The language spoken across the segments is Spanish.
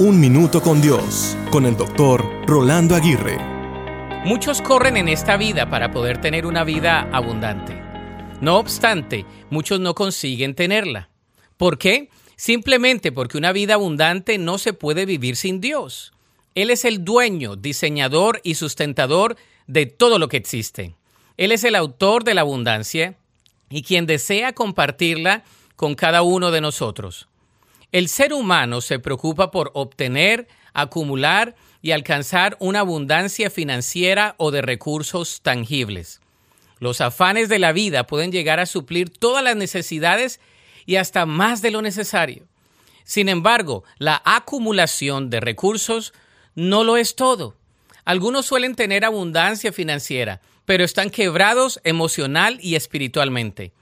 Un Minuto con Dios, con el doctor Rolando Aguirre. Muchos corren en esta vida para poder tener una vida abundante. No obstante, muchos no consiguen tenerla. ¿Por qué? Simplemente porque una vida abundante no se puede vivir sin Dios. Él es el dueño, diseñador y sustentador de todo lo que existe. Él es el autor de la abundancia y quien desea compartirla con cada uno de nosotros. El ser humano se preocupa por obtener, acumular y alcanzar una abundancia financiera o de recursos tangibles. Los afanes de la vida pueden llegar a suplir todas las necesidades y hasta más de lo necesario. Sin embargo, la acumulación de recursos no lo es todo. Algunos suelen tener abundancia financiera, pero están quebrados emocional y espiritualmente.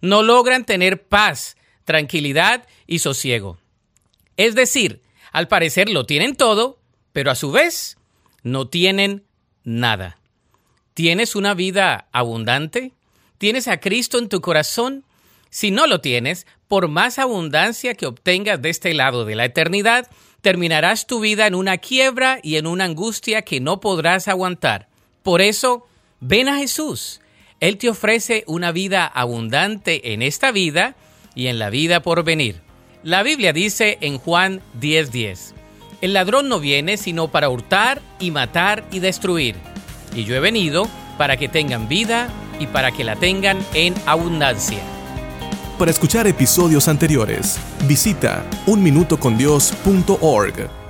No logran tener paz, tranquilidad y sosiego. Es decir, al parecer lo tienen todo, pero a su vez no tienen nada. ¿Tienes una vida abundante? ¿Tienes a Cristo en tu corazón? Si no lo tienes, por más abundancia que obtengas de este lado de la eternidad, terminarás tu vida en una quiebra y en una angustia que no podrás aguantar. Por eso, ven a Jesús. Él te ofrece una vida abundante en esta vida y en la vida por venir. La Biblia dice en Juan 10:10, el ladrón no viene sino para hurtar y matar y destruir. Y yo he venido para que tengan vida y para que la tengan en abundancia. Para escuchar episodios anteriores, visita unminutocondios.org.